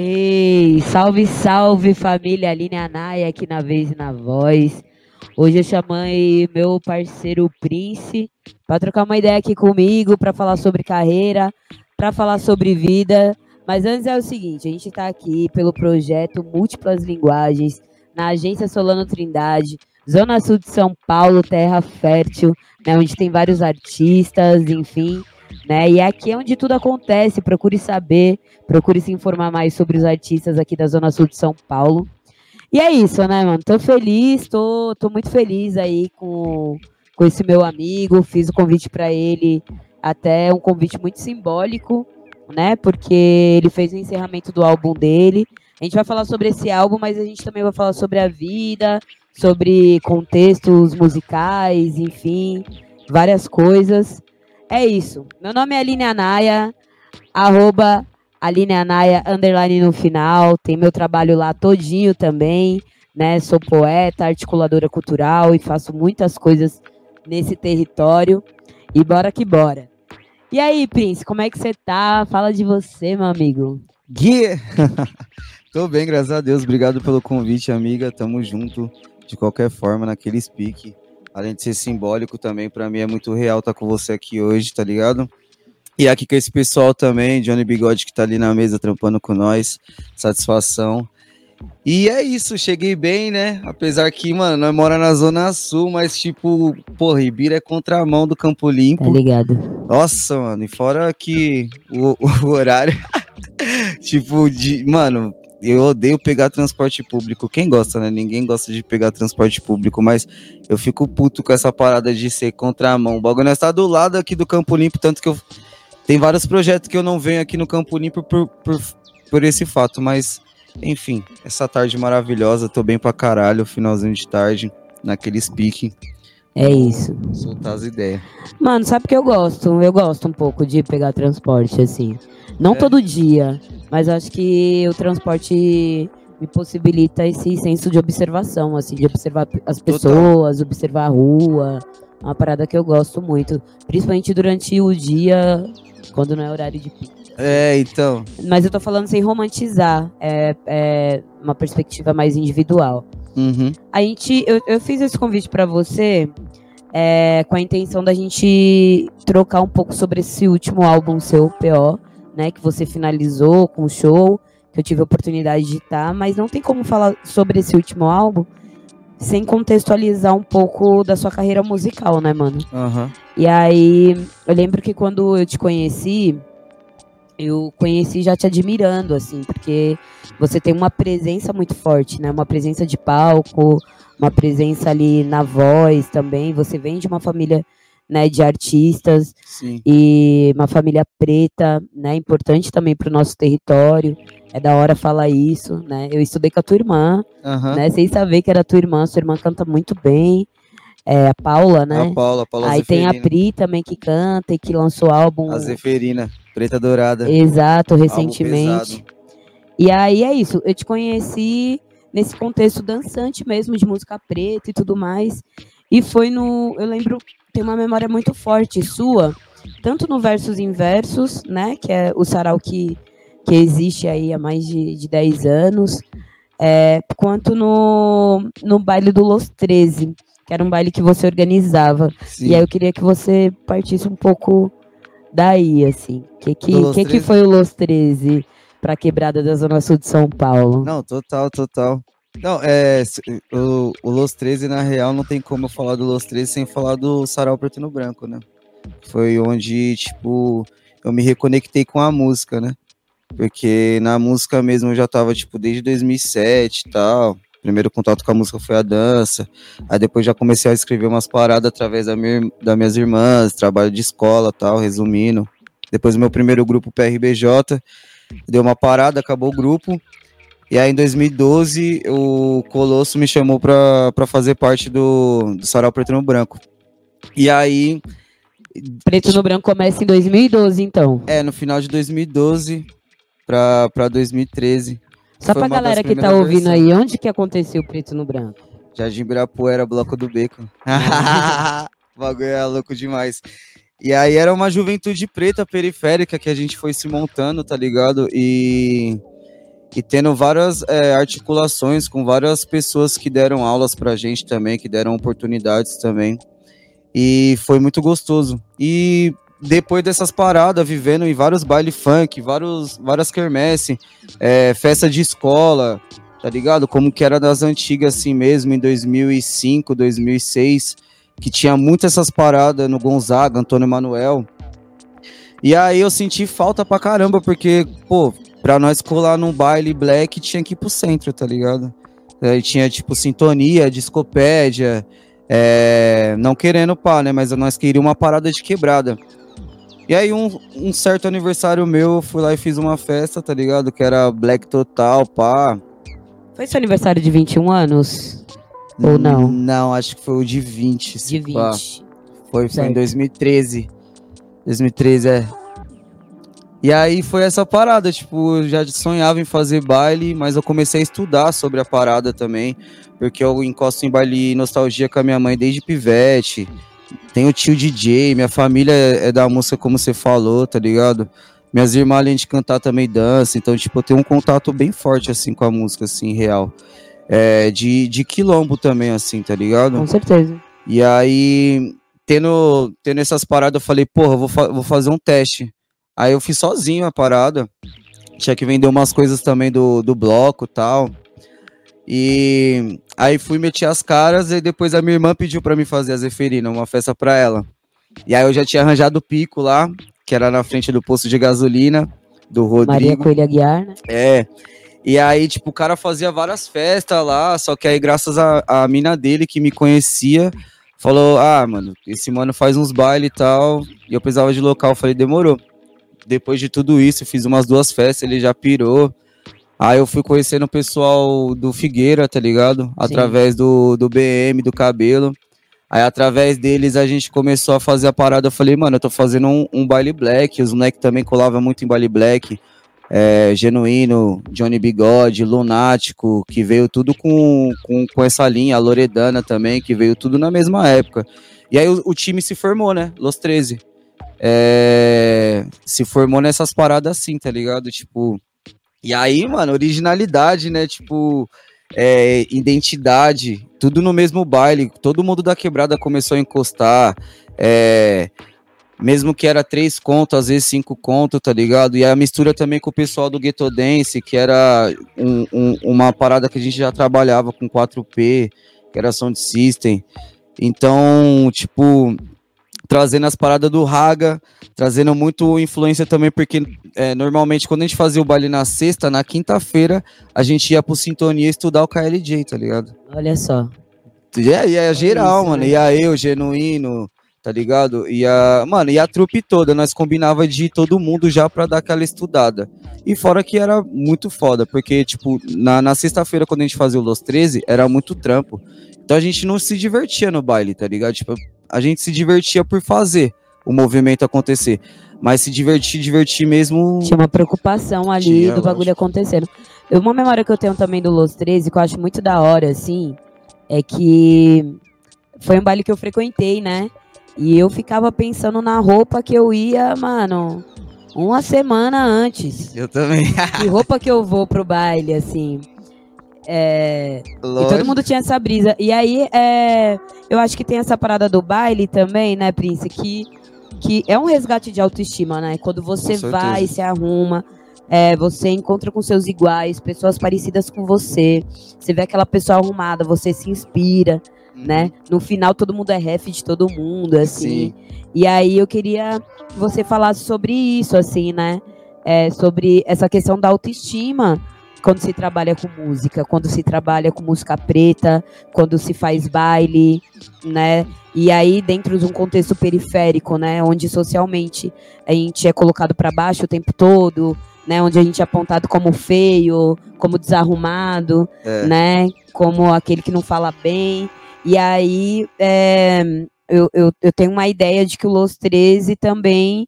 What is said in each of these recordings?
Ei, salve, salve família Aline Anaia aqui na vez e na voz. Hoje eu chamei meu parceiro Prince para trocar uma ideia aqui comigo, para falar sobre carreira, para falar sobre vida. Mas antes é o seguinte, a gente está aqui pelo projeto Múltiplas Linguagens, na agência Solano Trindade, Zona Sul de São Paulo, terra fértil, né, onde tem vários artistas, enfim né? E aqui é onde tudo acontece. Procure saber, procure se informar mais sobre os artistas aqui da Zona Sul de São Paulo. E é isso, né, mano? Tô feliz, tô, tô muito feliz aí com, com esse meu amigo. Fiz o convite para ele, até um convite muito simbólico, né? Porque ele fez o encerramento do álbum dele. A gente vai falar sobre esse álbum, mas a gente também vai falar sobre a vida, sobre contextos musicais, enfim, várias coisas. É isso. Meu nome é Aline Anaia, arroba Aline Anaia, underline no final. Tem meu trabalho lá todinho também, né? Sou poeta, articuladora cultural e faço muitas coisas nesse território. E bora que bora. E aí, Prince, como é que você tá? Fala de você, meu amigo. Guia! Tô bem, graças a Deus. Obrigado pelo convite, amiga. Tamo junto de qualquer forma naquele speak além de ser simbólico também, para mim é muito real estar tá com você aqui hoje, tá ligado? E aqui com esse pessoal também, Johnny Bigode que tá ali na mesa trampando com nós, satisfação. E é isso, cheguei bem, né? Apesar que, mano, nós mora na Zona Sul, mas tipo, porra, Ibira é contramão do Campo Limpo. Tá ligado. Nossa, mano, e fora que o, o horário, tipo, de, mano, eu odeio pegar transporte público. Quem gosta, né? Ninguém gosta de pegar transporte público, mas eu fico puto com essa parada de ser contramão. O bagulho está do lado aqui do Campo Limpo, tanto que eu. Tem vários projetos que eu não venho aqui no Campo Limpo por, por, por esse fato, mas enfim, essa tarde maravilhosa, tô bem pra caralho, finalzinho de tarde, naquele speaking. É isso. Soltar as ideias. Mano, sabe que eu gosto? Eu gosto um pouco de pegar transporte, assim. Não é. todo dia, mas acho que o transporte me possibilita esse senso de observação, assim, de observar as pessoas, Total. observar a rua. Uma parada que eu gosto muito, principalmente durante o dia, quando não é horário de pico. É, então. Mas eu tô falando sem romantizar, é, é uma perspectiva mais individual. Uhum. A gente, eu, eu fiz esse convite para você é, com a intenção da gente trocar um pouco sobre esse último álbum seu, PO, né, que você finalizou com o show, que eu tive a oportunidade de estar, mas não tem como falar sobre esse último álbum sem contextualizar um pouco da sua carreira musical, né, mano? Uhum. E aí, eu lembro que quando eu te conheci, eu conheci já te admirando, assim, porque você tem uma presença muito forte, né? Uma presença de palco, uma presença ali na voz também. Você vem de uma família né, de artistas Sim. e uma família preta, né, importante também para o nosso território. É da hora falar isso, né? Eu estudei com a tua irmã, uhum. né? Sem saber que era tua irmã, sua irmã canta muito bem. É, a Paula, né? A Paula, a Paula Aí Zeferina. tem a Pri também que canta e que lançou álbum. A Zeferina, Preta Dourada. Exato, recentemente. E aí é isso, eu te conheci nesse contexto dançante mesmo, de música preta e tudo mais. E foi no. Eu lembro tem uma memória muito forte sua, tanto no Versos Inversos, né, que é o sarau que, que existe aí há mais de, de 10 anos, é, quanto no, no baile do Los 13, que era um baile que você organizava. Sim. E aí eu queria que você partisse um pouco daí, assim. O que, que, que, que foi o Los 13 para a quebrada da Zona Sul de São Paulo? Não, total, total. Não, é. O, o Los 13, na real, não tem como eu falar do Los 13 sem falar do Sarau Preto no Branco, né? Foi onde, tipo, eu me reconectei com a música, né? Porque na música mesmo eu já tava, tipo, desde 2007 e tal. Primeiro contato com a música foi a dança. Aí depois já comecei a escrever umas paradas através da minha, das minhas irmãs, trabalho de escola tal, resumindo. Depois o meu primeiro grupo PRBJ deu uma parada, acabou o grupo. E aí, em 2012, o Colosso me chamou para fazer parte do, do Sarau Preto no Branco. E aí. Preto no Branco começa em 2012, então. É, no final de 2012 para 2013. Só para galera que tá ouvindo versões. aí, onde que aconteceu o Preto no Branco? Jardim Ibirapuera, Bloco do Beco. o bagulho é louco demais. E aí era uma juventude preta periférica que a gente foi se montando, tá ligado? E e tendo várias é, articulações com várias pessoas que deram aulas pra gente também, que deram oportunidades também. E foi muito gostoso. E depois dessas paradas, vivendo em vários baile funk, vários, várias quermesse, é, festa de escola, tá ligado? Como que era das antigas assim mesmo, em 2005, 2006, que tinha muitas essas paradas no Gonzaga, Antônio Manuel. E aí eu senti falta pra caramba, porque, pô, pra nós colar num baile black tinha que ir pro centro, tá ligado? Aí tinha, tipo, sintonia, discopédia, é, não querendo pá, né? Mas nós queríamos uma parada de quebrada. E aí, um, um, certo aniversário meu, eu fui lá e fiz uma festa, tá ligado? Que era Black Total, pá. Foi seu aniversário de 21 anos? Ou não? Não, acho que foi o de 20. De 20. Pá. Foi, foi em 2013. 2013, é. E aí foi essa parada, tipo, eu já sonhava em fazer baile, mas eu comecei a estudar sobre a parada também, porque eu encosto em baile nostalgia com a minha mãe desde pivete. Tenho tio DJ, minha família é da música como você falou, tá ligado? Minhas irmãs, além de cantar, também dançam, então, tipo, eu tenho um contato bem forte, assim, com a música, assim, real. É, de, de quilombo também, assim, tá ligado? Com certeza. E aí, tendo, tendo essas paradas, eu falei, porra, eu vou, fa vou fazer um teste Aí eu fiz sozinho a parada. Tinha que vender umas coisas também do, do bloco e tal. E aí fui meter as caras e depois a minha irmã pediu para mim fazer a Zeferina, uma festa para ela. E aí eu já tinha arranjado o pico lá, que era na frente do posto de gasolina do Rodrigo. Maria Coelho Aguiar, né? É. E aí, tipo, o cara fazia várias festas lá, só que aí, graças a, a mina dele que me conhecia, falou: Ah, mano, esse mano faz uns bailes e tal. E eu precisava de local. Eu falei: Demorou depois de tudo isso, fiz umas duas festas, ele já pirou. Aí eu fui conhecendo o pessoal do Figueira, tá ligado? Sim. Através do, do BM, do cabelo. Aí através deles a gente começou a fazer a parada. Eu falei, mano, eu tô fazendo um, um baile black. Os moleques também colavam muito em baile black. É, Genuíno, Johnny Bigode, Lunático, que veio tudo com, com, com essa linha, a Loredana também, que veio tudo na mesma época. E aí o, o time se formou, né? Los 13 é, se formou nessas paradas assim, tá ligado? Tipo, e aí, mano, originalidade, né? Tipo, é, identidade, tudo no mesmo baile, todo mundo da quebrada começou a encostar, é, mesmo que era três contos, às vezes cinco contos, tá ligado? E a mistura também com o pessoal do Ghetto Dance, que era um, um, uma parada que a gente já trabalhava com 4P, que era Sound System. Então, tipo, trazendo as paradas do Raga, trazendo muito influência também, porque é, normalmente quando a gente fazia o baile na sexta, na quinta-feira, a gente ia pro Sintonia estudar o KLJ, tá ligado? Olha só. E é, é geral, isso, mano. Né? Ia eu, Genuíno, tá ligado? E a, mano, e a trupe toda, nós combinava de ir todo mundo já pra dar aquela estudada. E fora que era muito foda, porque, tipo, na, na sexta-feira, quando a gente fazia o Los 13, era muito trampo. Então a gente não se divertia no baile, tá ligado? Tipo, a gente se divertia por fazer o movimento acontecer. Mas se divertir, divertir mesmo. Tinha uma preocupação ali Tinha, do bagulho acontecendo. Uma memória que eu tenho também do Los 13, que eu acho muito da hora, assim, é que foi um baile que eu frequentei, né? E eu ficava pensando na roupa que eu ia, mano, uma semana antes. Eu também. que roupa que eu vou pro baile, assim. É, e todo mundo tinha essa brisa. E aí, é, eu acho que tem essa parada do baile também, né, Prince? Que, que é um resgate de autoestima, né? Quando você vai, se arruma, é, você encontra com seus iguais, pessoas parecidas com você. Você vê aquela pessoa arrumada, você se inspira, uhum. né? No final, todo mundo é ref de todo mundo, assim. Sim. E aí, eu queria que você falasse sobre isso, assim, né? É, sobre essa questão da autoestima quando se trabalha com música, quando se trabalha com música preta, quando se faz baile, né? E aí dentro de um contexto periférico, né, onde socialmente a gente é colocado para baixo o tempo todo, né, onde a gente é apontado como feio, como desarrumado, é. né, como aquele que não fala bem. E aí é, eu, eu, eu tenho uma ideia de que o Los 13 também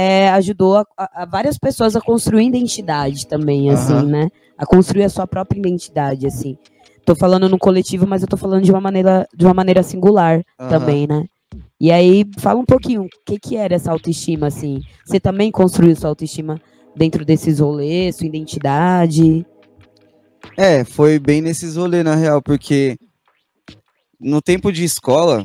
é, ajudou a, a, várias pessoas a construir identidade também, assim, uhum. né? A construir a sua própria identidade, assim. Tô falando no coletivo, mas eu tô falando de uma maneira, de uma maneira singular uhum. também, né? E aí, fala um pouquinho, o que que era essa autoestima, assim? Você também construiu sua autoestima dentro desses rolês, sua identidade? É, foi bem nesses rolês, na real, porque no tempo de escola,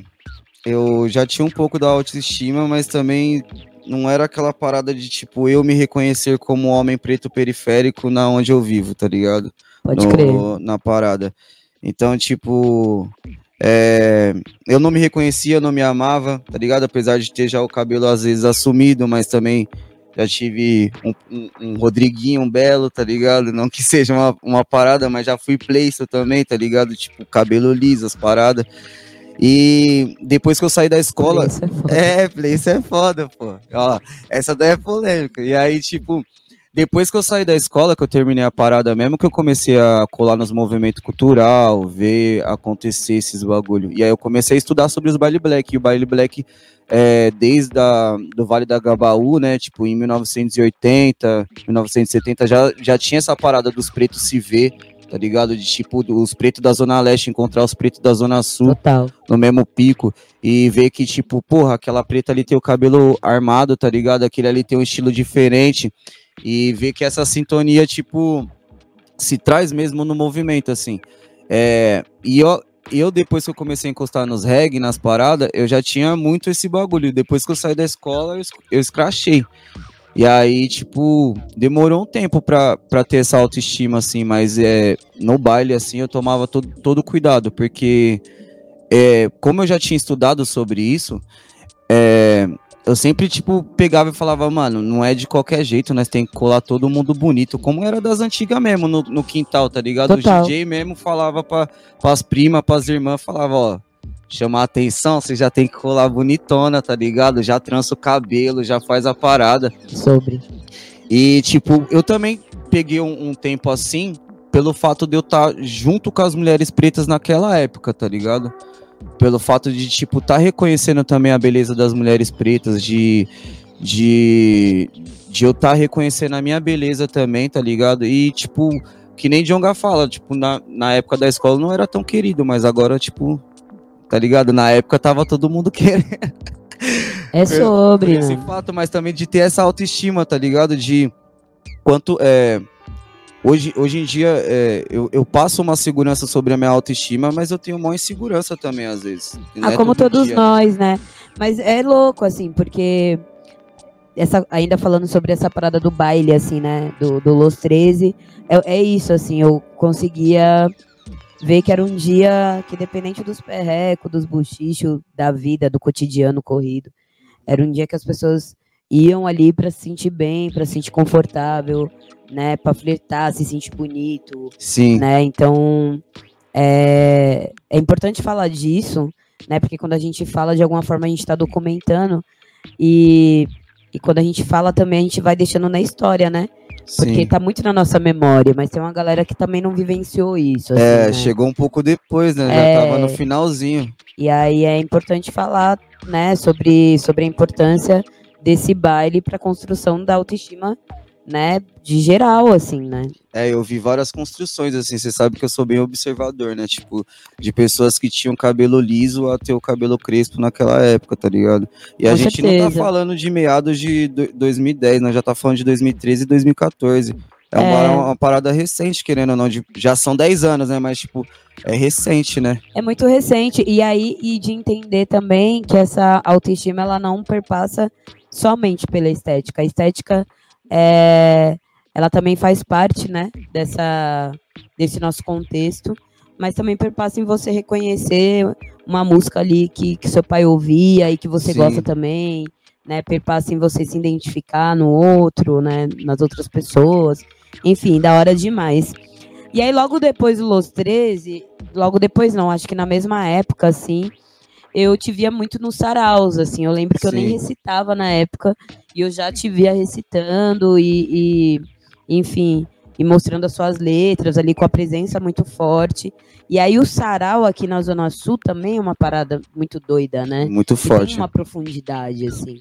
eu já tinha um pouco da autoestima, mas também não era aquela parada de, tipo, eu me reconhecer como homem preto periférico na onde eu vivo, tá ligado? Pode no, crer. Na parada. Então, tipo, é, eu não me reconhecia, não me amava, tá ligado? Apesar de ter já o cabelo às vezes assumido, mas também já tive um, um, um Rodriguinho um belo, tá ligado? Não que seja uma, uma parada, mas já fui playster também, tá ligado? Tipo, cabelo liso, as paradas. E depois que eu saí da escola. Isso é. É, playster é foda, pô. Ó, essa daí é polêmica. E aí, tipo, depois que eu saí da escola, que eu terminei a parada mesmo, que eu comecei a colar nos movimentos cultural, ver acontecer esses bagulho. E aí eu comecei a estudar sobre os baile black. E o baile black, é, desde a, do Vale da Gabaú, né, tipo, em 1980, 1970, já, já tinha essa parada dos pretos se ver, tá ligado? De tipo, os pretos da Zona Leste encontrar os pretos da Zona Sul Total. no mesmo pico e ver que, tipo, porra, aquela preta ali tem o cabelo armado, tá ligado? Aquele ali tem um estilo diferente e ver que essa sintonia, tipo, se traz mesmo no movimento, assim. É, e eu, eu, depois que eu comecei a encostar nos reggae, nas paradas, eu já tinha muito esse bagulho. Depois que eu saí da escola, eu, eu escrachei. E aí, tipo, demorou um tempo pra, pra ter essa autoestima, assim, mas é, no baile, assim, eu tomava todo, todo cuidado, porque é, como eu já tinha estudado sobre isso, é, eu sempre, tipo, pegava e falava, mano, não é de qualquer jeito, nós tem que colar todo mundo bonito, como era das antigas mesmo, no, no quintal, tá ligado? Total. O DJ mesmo falava pra, pras primas, pras irmãs, falava, ó, chamar atenção, você já tem que colar bonitona, tá ligado? Já trança o cabelo, já faz a parada. Sobre. E, tipo, eu também peguei um, um tempo assim, pelo fato de eu estar junto com as mulheres pretas naquela época, tá ligado? Pelo fato de, tipo, tá reconhecendo também a beleza das mulheres pretas, de. de, de eu estar reconhecendo a minha beleza também, tá ligado? E, tipo, que nem Jonga fala, tipo, na, na época da escola não era tão querido, mas agora, tipo, tá ligado? Na época tava todo mundo querendo. É sobre, esse né? fato, mas também de ter essa autoestima, tá ligado? De quanto é. Hoje, hoje em dia, é, eu, eu passo uma segurança sobre a minha autoestima, mas eu tenho uma insegurança também, às vezes. Ah, é como todo todos dia. nós, né? Mas é louco, assim, porque essa, ainda falando sobre essa parada do baile, assim, né? Do, do Los 13, é, é isso, assim, eu conseguia ver que era um dia que, dependente dos perrecos, dos buchichos, da vida, do cotidiano corrido, era um dia que as pessoas iam ali para se sentir bem, para se sentir confortável, né? Para flertar, se sentir bonito, Sim, né? Então é, é importante falar disso, né? Porque quando a gente fala, de alguma forma a gente está documentando e, e quando a gente fala também a gente vai deixando na história, né? Porque sim. tá muito na nossa memória, mas tem uma galera que também não vivenciou isso. assim, É, né? chegou um pouco depois, né? É. Já tava no finalzinho. E aí é importante falar, né, sobre, sobre a importância desse baile para a construção da autoestima, né, de geral, assim, né? É, eu vi várias construções, assim, você sabe que eu sou bem observador, né? Tipo, de pessoas que tinham cabelo liso a ter o cabelo crespo naquela época, tá ligado? E a Com gente não certeza. tá falando de meados de do- 2010, nós já tá falando de 2013 e 2014. É uma, É. uma parada recente, querendo ou não, de- já são 10 anos, né? Mas, tipo, é recente, né? É muito recente. E aí, e de entender também que essa autoestima, ela não perpassa somente pela estética. A estética, é, ela também faz parte, né, dessa, desse nosso contexto, mas também perpassa em você reconhecer uma música ali que, que seu pai ouvia e que você Sim. gosta também, né, perpassa em você se identificar no outro, né, nas outras pessoas, enfim, da hora demais. E aí, logo depois do Los 13, logo depois não, acho que na mesma época, assim, eu te via muito nos saraus, assim, eu lembro que eu nem Sim. recitava na época, e eu já te via recitando e, e, enfim, e mostrando as suas letras ali com a presença muito forte. E aí o sarau aqui na Zona Sul também é uma parada muito doida, né? Muito forte. tem uma profundidade, assim.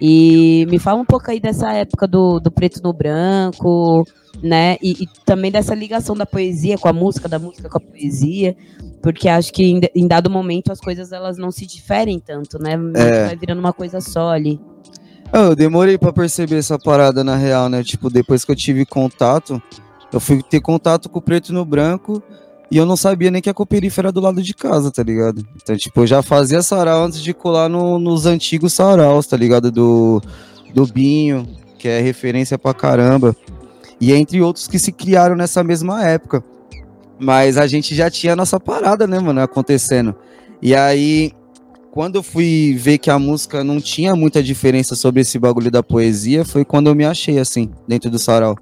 E me fala um pouco aí dessa época do, do preto no branco, né? E, e também dessa ligação da poesia com a música, da música com a poesia, porque acho que em, em dado momento as coisas elas não se diferem tanto, né? É. Vai virando uma coisa só ali. Ah, Eu demorei pra perceber essa parada na real, né? Tipo, depois que eu tive contato, eu fui ter contato com o preto no branco e eu não sabia nem que a coperífera era do lado de casa, tá ligado? Então, tipo, eu já fazia sarau antes de colar no, nos antigos saraus, tá ligado? Do, do Binho, que é referência pra caramba. E entre outros que se criaram nessa mesma época. Mas a gente já tinha a nossa parada, né, mano, acontecendo. E aí, quando eu fui ver que a música não tinha muita diferença sobre esse bagulho da poesia, foi quando eu me achei, assim, dentro do sarau.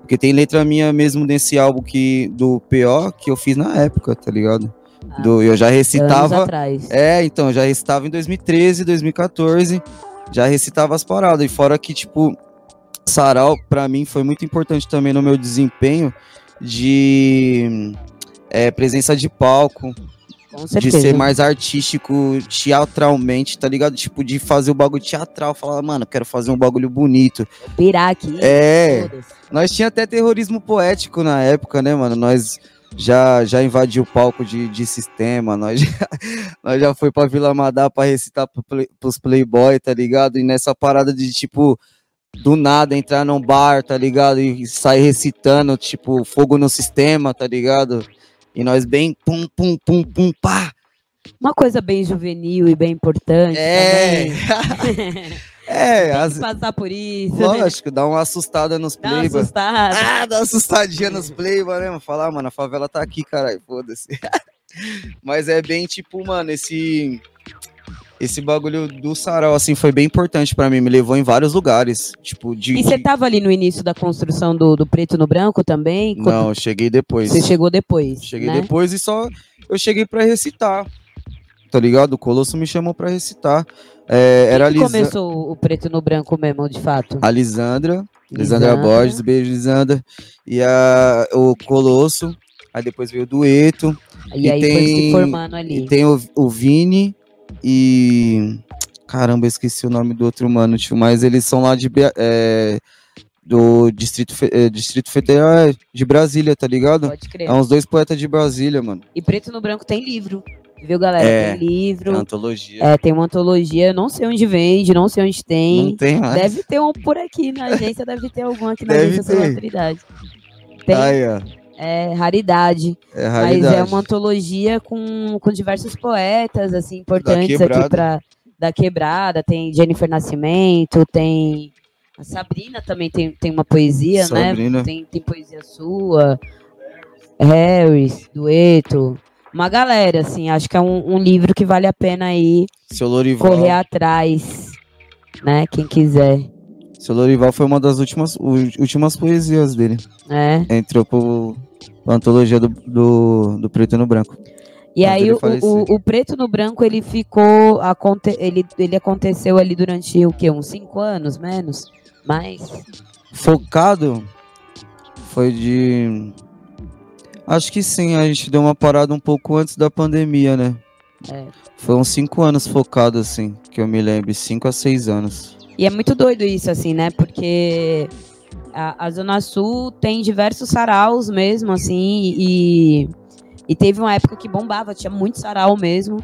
Porque tem letra minha mesmo desse álbum que, do PO que eu fiz na época, tá ligado? Ah, do, eu já recitava. É, então, já recitava em 2013, 2014. Já recitava as paradas. E fora que, tipo, sarau, para mim, foi muito importante também no meu desempenho de é, presença de palco, de ser mais artístico teatralmente, tá ligado? Tipo, de fazer o bagulho teatral, falar, mano, quero fazer um bagulho bonito. Pirar aqui. É. Nós tinha até terrorismo poético na época, né, mano? Nós já já invadiu o palco de, de sistema, nós já, nós já foi pra Vila Madá pra recitar pro play, pros playboy, tá ligado? E nessa parada de, tipo, do nada entrar num bar, tá ligado? E sair recitando, tipo, fogo no sistema, tá ligado? E nós bem pum, pum, pum, pum, pá. Uma coisa bem juvenil e bem importante. É. é, Tem as... passar por isso. Né? Lógico, né? dá uma assustada nos dá Uma assustada. Ah, dá uma assustadinha nos playboy, né? Falar, ah, mano, a favela tá aqui, caralho, foda-se. Mas é bem tipo, mano, esse esse bagulho do sarau, assim, foi bem importante para mim, me levou em vários lugares, tipo, de... E você tava ali no início da construção do, do preto no branco também? Não, cheguei depois. Você chegou depois, Cheguei né? depois e só, eu cheguei para recitar, tá ligado? O Colosso me chamou para recitar. É, era Quem começou o preto no branco mesmo, de fato? A Lisandra, Lisandra, Lisandra Borges, beijo Lisandra, e a, o Colosso, aí depois veio o Dueto. E, e aí tem, foi se formando ali. E tem o, o Vini, e. Caramba, esqueci o nome do outro mano, tio, mas eles são lá de. É, do Distrito, é, Distrito Federal é, de Brasília, tá ligado? Pode crer. É uns dois poetas de Brasília, mano. E Preto no Branco tem livro. Viu, galera? É, tem livro. Tem antologia. É, tem uma antologia. Não sei onde vende, não sei onde tem. Não tem mais. Deve ter um por aqui na agência, deve ter algum aqui na deve agência ter. Autoridade. Tem. Aí, ó é raridade. É raridade. Mas é uma antologia com, com diversos poetas, assim, importantes aqui para da quebrada. Tem Jennifer Nascimento, tem. A Sabrina também tem, tem uma poesia, né? Sabrina. né? Tem, tem poesia sua. Harris, Dueto. Uma galera, assim, acho que é um, um livro que vale a pena aí correr atrás, né? Quem quiser. Seu Lorival foi uma das últimas, últimas poesias dele. É. Entrou pro, antologia do, do, do Preto no Branco. E aí o, o, o, Preto no Branco ele ficou. Aconte, ele, ele aconteceu ali durante o quê? Uns cinco anos, menos? Mais? Focado foi de. Acho que sim, a gente deu uma parada um pouco antes da pandemia, né? É. Foi uns cinco anos focado, assim, que eu me lembro, cinco a seis anos. E é muito doido isso, assim, né? Porque a, a, Zona Sul tem diversos saraus mesmo, assim, e, e teve uma época que bombava, tinha muito sarau mesmo.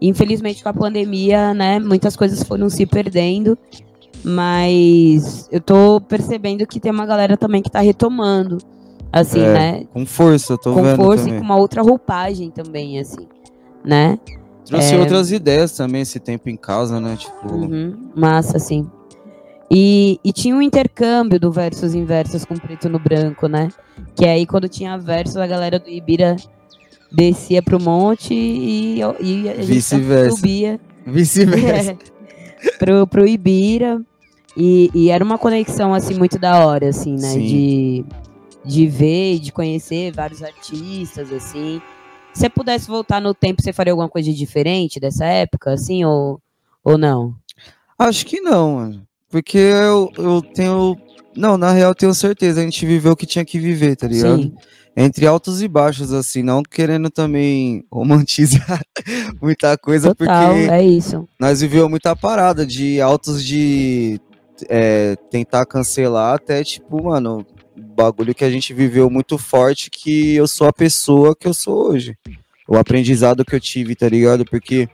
Infelizmente, com a pandemia, né, muitas coisas foram se perdendo, mas eu tô percebendo que tem uma galera também que tá retomando, assim, é, né? Com força, tô com vendo. Com força também. e com uma outra roupagem também, assim, né? Trouxe é... outras ideias também esse tempo em casa, né? Tipo... Uhum, massa, assim. E, e, tinha um intercâmbio do versos em versos com preto no branco, né? Que aí quando tinha versos, a galera do Ibira descia pro monte e, e a gente subia. Vice-versa. É, pro, pro Ibira. E, e, era uma conexão, assim, muito da hora, assim, né? De, de ver e de conhecer vários artistas, assim. Se você pudesse voltar no tempo, você faria alguma coisa diferente dessa época, assim, ou, ou não? Acho que não, mano. Porque eu, eu tenho. Não, na real, tenho certeza. A gente viveu o que tinha que viver, tá ligado? Sim. Entre altos e baixos, assim, não querendo também romantizar muita coisa, Total, porque é isso. nós vivemos muita parada de altos de é, tentar cancelar até, tipo, mano, bagulho que a gente viveu muito forte que eu sou a pessoa que eu sou hoje. O aprendizado que eu tive, tá ligado? Porque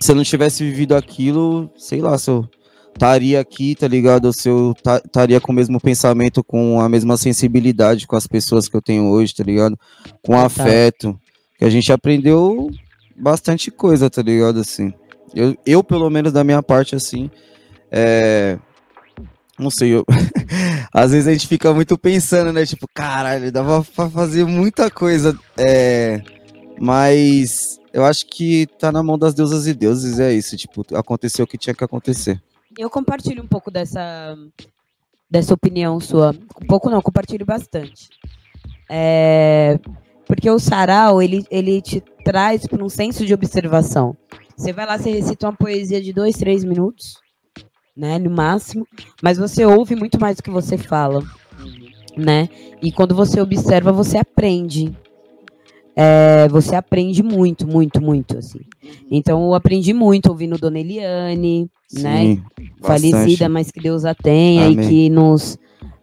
se eu não tivesse vivido aquilo, sei lá, se eu estaria aqui, tá ligado? Se eu estaria com o mesmo pensamento, com a mesma sensibilidade com as pessoas que eu tenho hoje, tá ligado? Com afeto. Que a gente aprendeu bastante coisa, tá ligado? Assim. Eu, eu pelo menos da minha parte, assim, é, não sei, eu... às vezes a gente fica muito pensando, né? Tipo, caralho, dava pra fazer muita coisa, é... mas eu acho que tá na mão das deusas e deuses, é isso, tipo, aconteceu o que tinha que acontecer. Eu compartilho um pouco dessa, dessa opinião sua, um pouco não, compartilho bastante. É... Porque o sarau, ele, ele te traz para um senso de observação. Você vai lá, você recita uma poesia de dois, três minutos, né, no máximo, mas você ouve muito mais do que você fala, né? E quando você observa, você aprende. É, você aprende muito, muito, muito, assim. Então, eu aprendi muito ouvindo Dona Eliane, Sim, né? Bastante. Falecida, mas que Deus a tenha Amém. e que nos,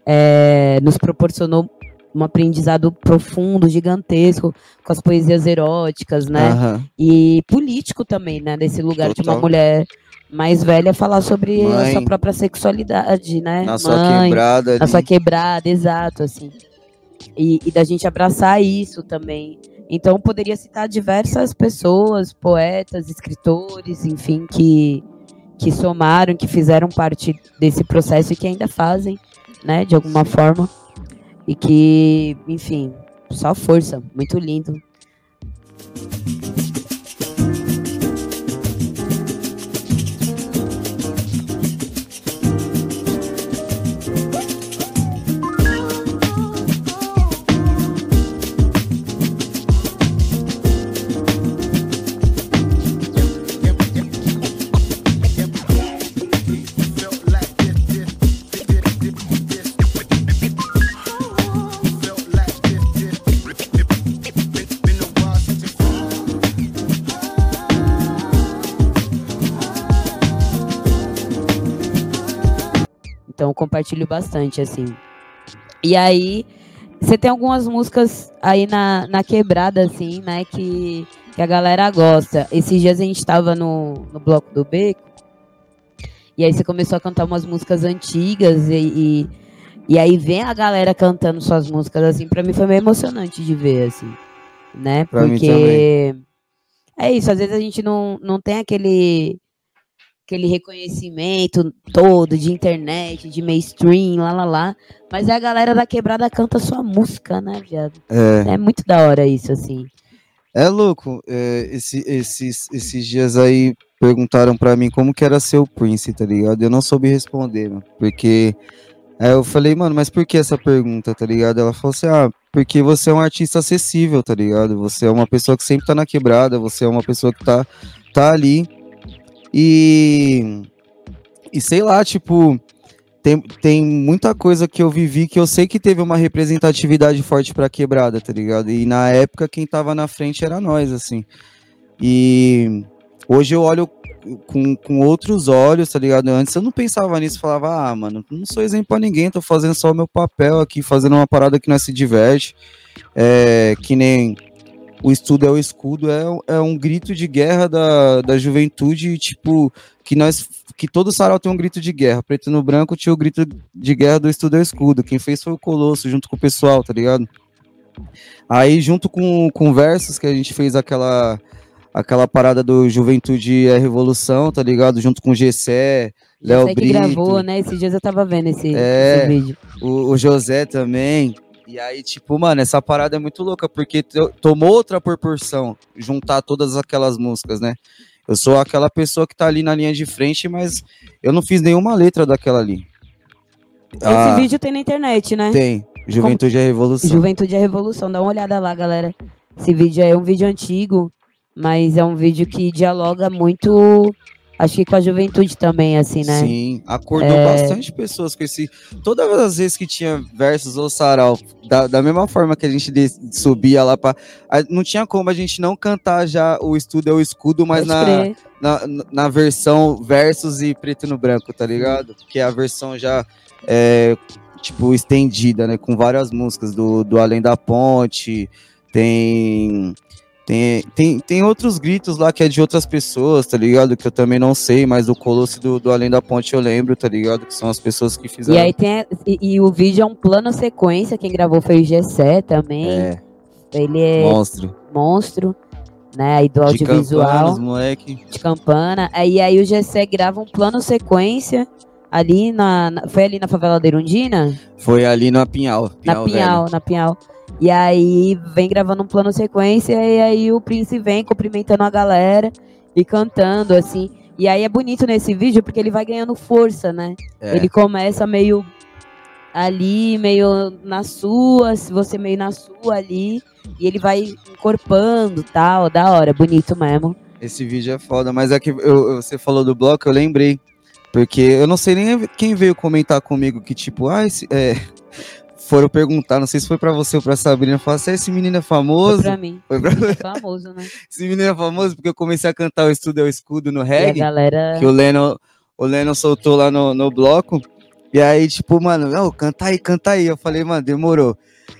é, nos proporcionou um aprendizado profundo, gigantesco, com as poesias eróticas, né? Uhum. E político também, né? Nesse lugar Total. de uma mulher mais velha falar sobre Mãe, a sua própria sexualidade, né? Na Mãe, sua quebrada. Na sua quebrada, exato, assim. E, e, da gente abraçar isso também. Então, poderia citar diversas pessoas, poetas, escritores, enfim, que, que somaram, que fizeram parte desse processo e que ainda fazem, né, de alguma forma. E que, enfim, só força. Muito lindo. Compartilho bastante, assim. E aí, você tem algumas músicas aí na, na quebrada, assim, né, que, que a galera gosta. Esses dias a gente tava no, no Bloco do Beco, e aí você começou a cantar umas músicas antigas, e, e, e aí vem a galera cantando suas músicas, assim, pra mim foi meio emocionante de ver, assim, né, pra porque... É isso, às vezes a gente não, não tem aquele aquele reconhecimento todo de internet, de mainstream, lá lá lá. Mas a galera da quebrada canta sua música, né, viado? É, é muito da hora isso, assim. É louco. É, esse, esses, esses dias aí perguntaram para mim como que era ser o Prince, tá ligado? Eu não soube responder, mano, porque. Aí eu falei, mano, mas por que essa pergunta, tá ligado? Ela falou assim, ah, porque você é um artista acessível, tá ligado? Você é uma pessoa que sempre tá na quebrada, você é uma pessoa que tá, tá ali e, e sei lá, tipo, tem, tem muita coisa que eu vivi que eu sei que teve uma representatividade forte pra quebrada, tá ligado? E na época quem tava na frente era nós, assim. E hoje eu olho com, com outros olhos, tá ligado? Antes eu não pensava nisso, falava, ah, mano, não sou exemplo pra ninguém, tô fazendo só o meu papel aqui, fazendo uma parada que nós se diverte. É, que nem o estudo é o escudo, é, é um grito de guerra da, da juventude, tipo, que nós que todo sarau tem um grito de guerra. Preto no branco tinha o grito de guerra do estudo é o escudo. Quem fez foi o Colosso, junto com o pessoal, tá ligado? Aí, junto com, versos, que a gente fez aquela aquela parada do Juventude é Revolução, tá ligado? Junto com o Gessé, Léo Brito. que gravou, né? Esses dias eu tava vendo esse, é, esse vídeo. O, o José também. E aí, tipo, mano, essa parada é muito louca, porque tomou outra proporção juntar todas aquelas músicas, né? Eu sou aquela pessoa que tá ali na linha de frente, mas eu não fiz nenhuma letra daquela ali. Esse ah, vídeo tem na internet, né? Tem. Juventude Como... é Revolução. Juventude é Revolução, dá uma olhada lá, galera. Esse vídeo é um vídeo antigo, mas é um vídeo que dialoga muito acho que com a juventude também, assim, né? Sim, acordou é... bastante pessoas com esse. Todas as vezes que tinha versos ou sarau, da, da mesma forma que a gente de, subia lá para Não tinha como a gente não cantar já o estudo é o escudo, mas na, na, na, versão versos e preto no branco, tá ligado? Porque a versão já é, tipo, estendida, né? Com várias músicas do, do Além da Ponte, tem Tem, tem, tem outros gritos lá que é de outras pessoas, tá ligado? Que eu também não sei, mas o Colosso do, do Além da Ponte eu lembro, tá ligado? Que são as pessoas que fizeram. E aí tem. E, e o vídeo é um plano sequência, quem gravou foi o Gessé também. É, Ele é monstro. monstro, né? Aí do De audiovisual. Moleque. de campana. Aí, aí o GC grava um plano sequência ali na, na- Foi ali na favela da Irundina? Foi ali na Pinhal. na Pinhal Pinhal, na Pinhal. E aí vem gravando um plano sequência e aí o Prince vem cumprimentando a galera e cantando, assim. E aí é bonito nesse vídeo porque ele vai ganhando força, né? É. Ele começa meio ali, meio na sua, se você meio na sua ali, e ele vai encorpando tal, da hora, bonito mesmo. Esse vídeo é foda, mas é que eu- você falou do bloco, eu lembrei. Porque eu não sei nem quem veio comentar comigo que, tipo, ah, esse, é, foram perguntar, não sei se foi pra você ou pra Sabrina, falar se esse menino é Foi famoso. pra mim. Foi pra... É famoso, né? Esse menino é famoso porque eu comecei a cantar o Estudo é o Escudo no reggae, galera. que o Lennon, o Lennon soltou lá no, no bloco. E aí, tipo, mano, não, canta aí, canta aí. Eu falei, mano, demorou.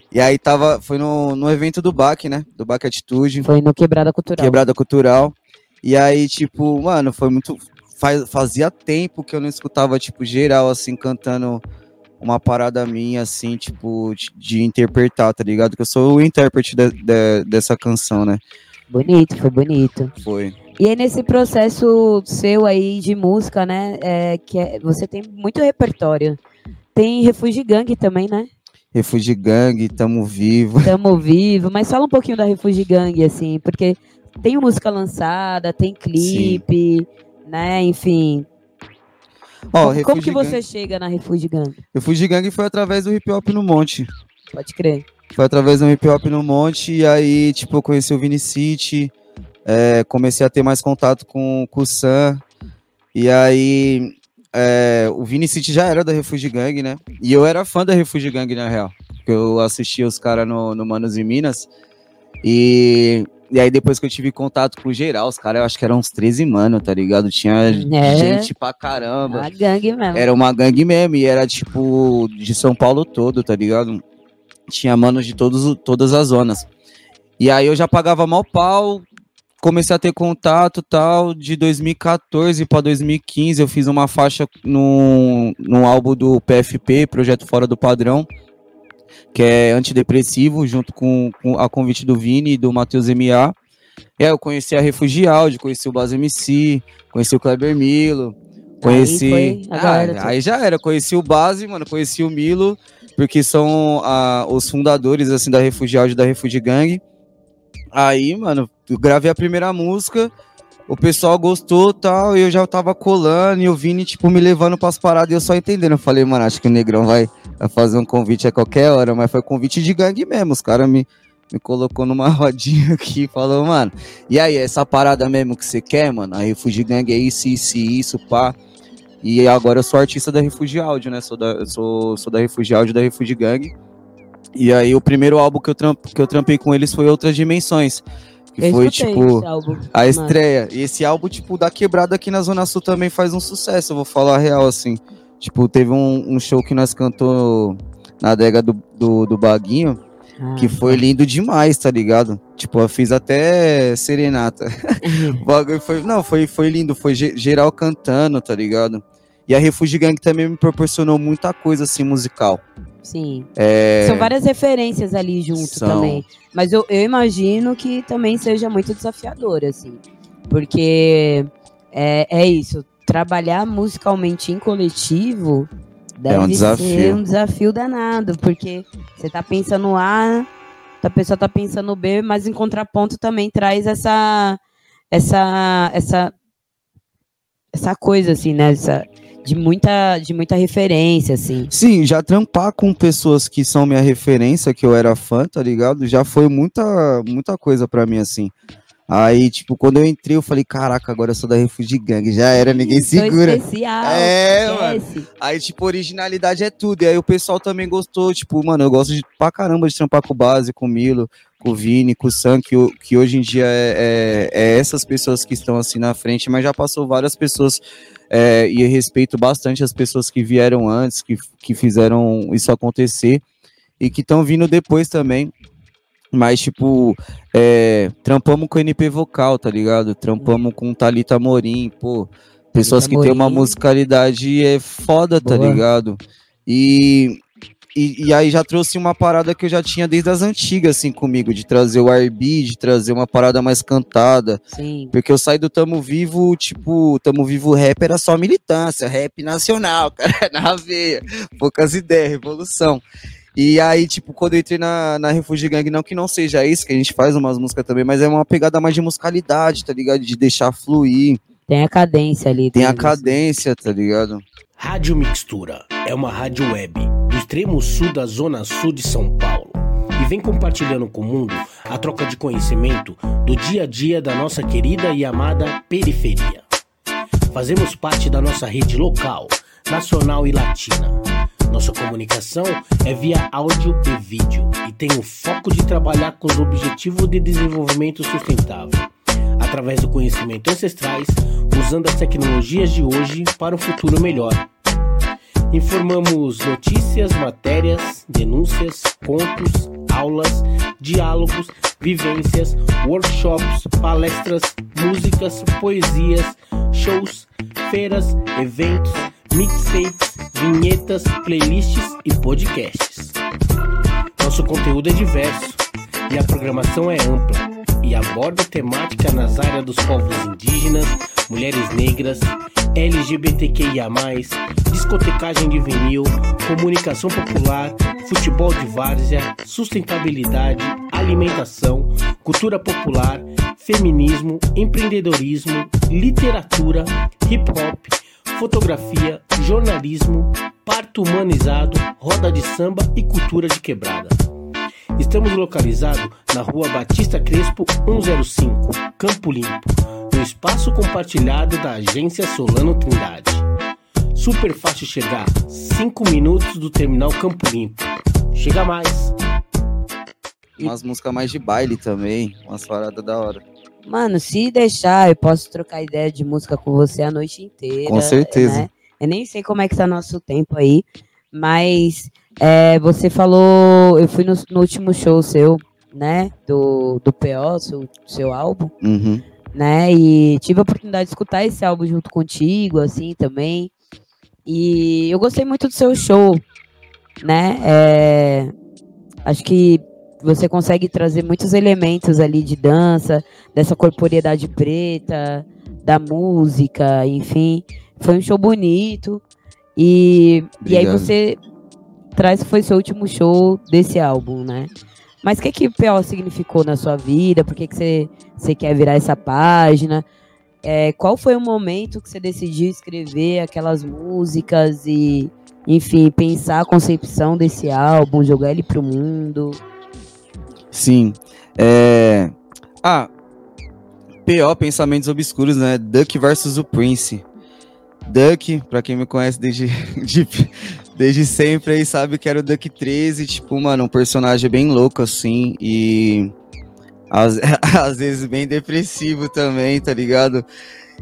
E aí tava, foi no, no evento do BAC, né? Do BAC Atitude. Foi no Quebrada Cultural. Quebrada Cultural. E aí, tipo, mano, foi muito. Faz, fazia tempo que eu não escutava, tipo, geral, assim, cantando uma parada minha, assim, tipo, de, de interpretar, tá ligado? Que eu sou o intérprete de- de- dessa canção, né? Bonito, foi bonito. Foi. E aí, nesse processo seu aí de música, né? É, que é- você tem muito repertório. Tem Refúgio Gang também, né? Refúgio Gang, Tamo Vivo. Tamo vivo, mas fala um pouquinho da Refúgio Gang, assim, porque tem música lançada, tem clipe, né? Enfim. Ó, como, como que Refúgio Gang- você chega na Refúgio Gang? Refúgio Gang foi através do hip hop no Monte. Pode crer. Foi através do hip hop no Monte, e aí, tipo, eu conheci o Vini City, é, comecei a ter mais contato com, com o Sam, e aí é, o Vini City já era da Refúgio Gang, né? E eu era fã da Refúgio Gang, na real, porque eu assistia os caras no, no Manos e Minas, e, e aí depois que eu tive contato com o geral, os caras, eu acho que eram uns 13 mano, tá ligado? Tinha É. gente pra caramba. A gangue mesmo. Era uma gangue mesmo, e era tipo de São Paulo todo, tá ligado? Tinha manos de todos, todas as zonas. E aí eu já pagava mal pau, comecei a ter contato tal. De 2014 para 2015, eu fiz uma faixa no, no álbum do PFP, Projeto Fora do Padrão, que é antidepressivo, junto com, com a convite do Vini e do Matheus MA. É, eu conheci a Refugialdi, conheci o Baz MC, conheci o Kleber Milo, Conheci. foi a Ah, toda. aí já era, conheci o Base, mano, conheci o Milo, porque são ah, os fundadores assim da Refugial e da Refugee Gang. Aí, mano, eu gravei a primeira música, o pessoal gostou tal, e eu já tava colando, e o Vini, tipo, me levando pras paradas, e eu só entendendo. Eu falei, mano, acho que o Negrão vai, fazer um convite a qualquer hora, mas foi convite de gangue mesmo, os caras me, me colocou numa rodinha aqui e falou, mano, e aí, essa parada mesmo que você quer, mano? A Refugee Gang é isso, isso, isso, pá. E agora eu sou artista da Refugee Audio, né? Sou da, sou, sou da Refugee Audio, da Refugee Gang. E aí o primeiro álbum que eu, tramp, que eu trampei com eles foi Outras Dimensões. Que Eu foi, tipo, esse álbum. a Mano. estreia. E esse álbum, tipo, da quebrada aqui na Zona Sul também faz um sucesso, eu vou falar a real, assim. Tipo, teve um, um show que nós cantou na adega do, do, do Baguinho, Ah, que foi lindo demais, tá ligado? Tipo, eu fiz até serenata. O bagulho foi. Não, foi, foi lindo, foi ge- geral cantando, tá ligado? E a Refugee Gang também me proporcionou muita coisa assim musical. Sim. É, São várias referências ali junto São. também. Mas eu, eu imagino que também seja muito desafiador, assim. Porque é, é isso. Trabalhar musicalmente em coletivo deve um desafio. ser um desafio danado. Porque você tá pensando A, a pessoa tá pensando B, mas em contraponto também traz essa. Essa. Essa. Essa coisa, assim, né? Essa, de, muita, de muita referência, assim. Sim, já trampar com pessoas que são minha referência, que eu era fã, tá ligado? Já foi muita, muita coisa pra mim, assim. Aí, tipo, quando eu entrei, eu falei, caraca, agora eu sou da Refugee Gang. Já era, ninguém segura. especial. É, mano. Aí, tipo, originalidade é tudo. E aí o pessoal também gostou. Tipo, mano, eu gosto de, pra caramba de trampar com o Base, com o Milo, com o Vini, com o Sam, que, o- que hoje em dia é, é- é essas pessoas que estão assim na frente, mas já passou várias pessoas. é, e eu respeito bastante as pessoas que vieram antes, que, que fizeram isso acontecer e que estão vindo depois também. Mas, tipo, é, trampamos com NP vocal, tá ligado? Trampamos com Thalita Morim, pô. Pessoas que têm uma musicalidade é foda, tá Boa. ligado? E, e, e, aí já trouxe uma parada que eu já tinha desde as antigas, assim, comigo, de trazer o R&B, de trazer uma parada mais cantada. Sim. Porque eu saí do Tamo Vivo, tipo, Tamo Vivo rap era só militância, rap nacional, cara, na veia. Poucas ideias, revolução. E aí, tipo, quando eu entrei na, na Refugee Gang, não que não seja isso, que a gente faz umas músicas também, mas é uma pegada mais de musicalidade, tá ligado? De deixar fluir. Tem a cadência ali. Tem a cadência, tá ligado? Rádio Mixtura é uma rádio web extremo sul da zona sul de São Paulo e vem compartilhando com o mundo a troca de conhecimento do dia a dia da nossa querida e amada periferia. Fazemos parte da nossa rede local, nacional e latina nossa comunicação é via áudio e vídeo e tem o foco de trabalhar com os objetivos de desenvolvimento sustentável, através do conhecimento ancestrais, usando as tecnologias de hoje para um futuro melhor. Informamos notícias, matérias, denúncias, contos, aulas, diálogos, vivências, workshops, palestras, músicas, poesias, shows, feiras, eventos mixtapes, vinhetas, playlists e podcasts. Nosso conteúdo é diverso e a programação é ampla e aborda temática nas áreas dos povos indígenas, mulheres negras, LGBTQIA+, discotecagem de vinil, comunicação popular, futebol de várzea, sustentabilidade, alimentação, cultura popular, feminismo, empreendedorismo, literatura, hip hop, fotografia, jornalismo, parto humanizado, roda de samba e cultura de quebrada. Estamos localizados na rua Batista Crespo 105, Campo Limpo, no espaço compartilhado da agência Solano Trindade. Super fácil chegar, 5 minutos do terminal Campo Limpo. Chega mais! Umas músicas mais de baile também, umas paradas da hora. Mano, se deixar, eu posso trocar ideia de música com você a noite inteira. Com certeza. Né? Eu nem sei como é que tá nosso tempo aí, mas é, você falou, eu fui no, no, último show seu, né, do, do PO, seu, seu álbum, uhum. né, e tive a oportunidade de escutar esse álbum junto contigo, assim, também, e eu gostei muito do seu show, né, é, acho que você consegue trazer muitos elementos ali de dança, dessa corporeidade preta, da música, enfim. Foi um show bonito. E, e aí você que foi seu último show desse álbum, né? Mas o que, que o PO significou na sua vida? Por que, você, quer virar essa página? É, qual foi o momento que você decidiu escrever aquelas músicas e, enfim, pensar a concepção desse álbum, jogar ele pro mundo? Sim. É... Ah, PO, Pensamentos Obscuros, né? Duck versus o Prince. Duck, pra quem me conhece desde, de, desde sempre aí, sabe que era o Duck 13, tipo, mano, um personagem bem louco, assim, e às, às vezes bem depressivo também, tá ligado?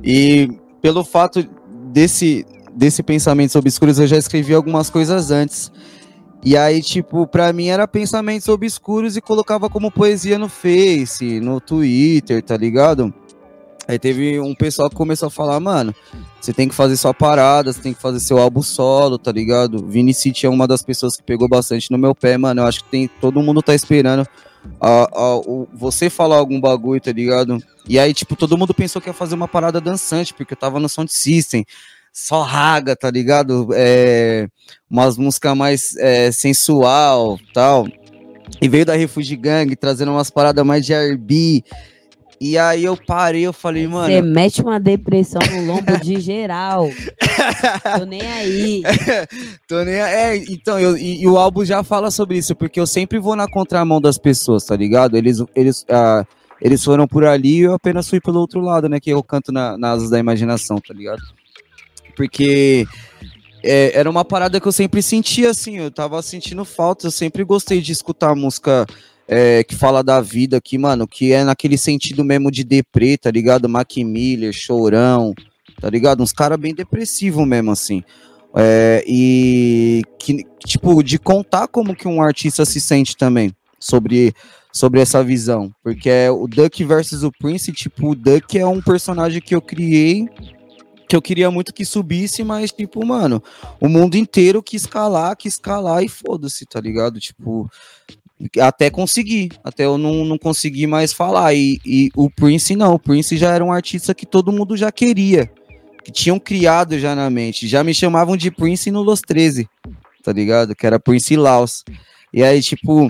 E pelo fato desse, desse Pensamentos Obscuros, eu já escrevi algumas coisas antes, e aí, tipo, pra mim era pensamentos obscuros e colocava como poesia no Face, no Twitter, tá ligado? Aí teve um pessoal que começou a falar, mano, você tem que fazer sua parada, você tem que fazer seu álbum solo, tá ligado? Vini City é uma das pessoas que pegou bastante no meu pé, mano. Eu acho que tem, todo mundo tá esperando a, a, você falar algum bagulho, tá ligado? E aí, tipo, todo mundo pensou que ia fazer uma parada dançante, porque eu tava no Sound System só raga, tá ligado? É, umas músicas mais é, sensual, tal. E veio da Refugee Gang, trazendo umas paradas mais de R&B. E aí eu parei, eu falei, mano... Você mete uma depressão no lombo de geral. Tô nem aí. Tô nem É, então, eu, e, e, o álbum já fala sobre isso, porque eu sempre vou na contramão das pessoas, tá ligado? Eles, eles, ah, eles foram por ali e eu apenas fui pelo outro lado, né? Que eu canto na, nas asas da imaginação, tá ligado? porque é, era uma parada que eu sempre sentia assim, eu tava sentindo falta, eu sempre gostei de escutar música é, que fala da vida aqui, mano, que é naquele sentido mesmo de deprê, tá ligado? Mac Miller, Chorão, tá ligado? Uns caras bem depressivos mesmo, assim. É, e que, tipo, de contar como que um artista se sente também sobre, sobre essa visão. Porque é o Duck versus o Prince, tipo, o Duck é um personagem que eu criei que eu queria muito que subisse, mas, tipo, mano, o mundo inteiro quis escalar, quis escalar e foda-se, tá ligado? Tipo, até conseguir, até eu não, não consegui mais falar. E, e, o Prince não, o Prince já era um artista que todo mundo já queria, que tinham criado já na mente. Já me chamavam de Prince no Los 13, tá ligado? Que era Prince Laos. E aí, tipo,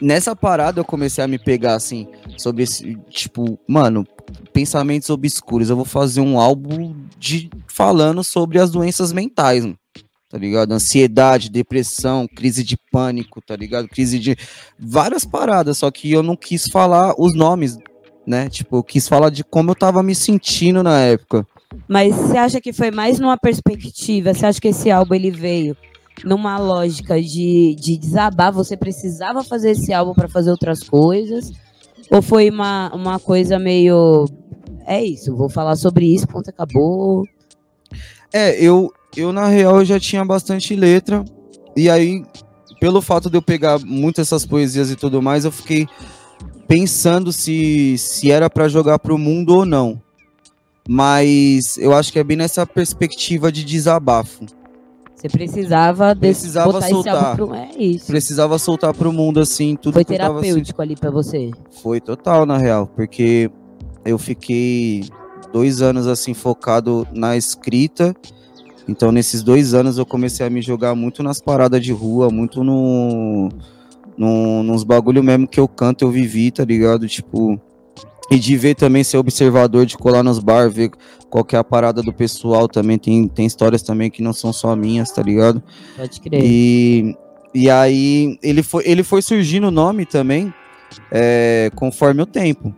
nessa parada eu comecei a me pegar assim, sobre esse, tipo, mano, pensamentos obscuros. Eu vou fazer um álbum de falando sobre as doenças mentais, mano tá ligado? Ansiedade, depressão, crise de pânico, tá ligado? Crise de várias paradas, só que eu não quis falar os nomes, né? Tipo, eu quis falar de como eu tava me sentindo na época. Mas você acha que foi mais numa perspectiva? Você acha que esse álbum ele veio numa lógica de, de desabar? Você precisava fazer esse álbum para fazer outras coisas? Ou foi uma, uma coisa meio. É isso, vou falar sobre isso, ponto, acabou. É, eu, eu na real eu já tinha bastante letra e aí pelo fato de eu pegar muito essas poesias e tudo mais, eu fiquei pensando se se era para jogar pro mundo ou não. Mas eu acho que é bem nessa perspectiva de desabafo. Você precisava, precisava soltar. Pro... É isso. Precisava soltar pro mundo assim, tudo Foi terapêutico ali para você. Foi total, na real, porque eu fiquei dois anos assim focado na escrita então, nesses dois anos, eu comecei a me jogar muito nas paradas de rua, muito no, no, nos bagulho mesmo que eu canto, eu vivi, tá ligado? Tipo, e de ver também, ser observador, de colar nos bar, ver qual que é a parada do pessoal também. Tem, tem histórias também que não são só minhas, tá ligado? Pode crer. E, e aí, ele foi, ele foi surgindo o nome também, é, conforme o tempo.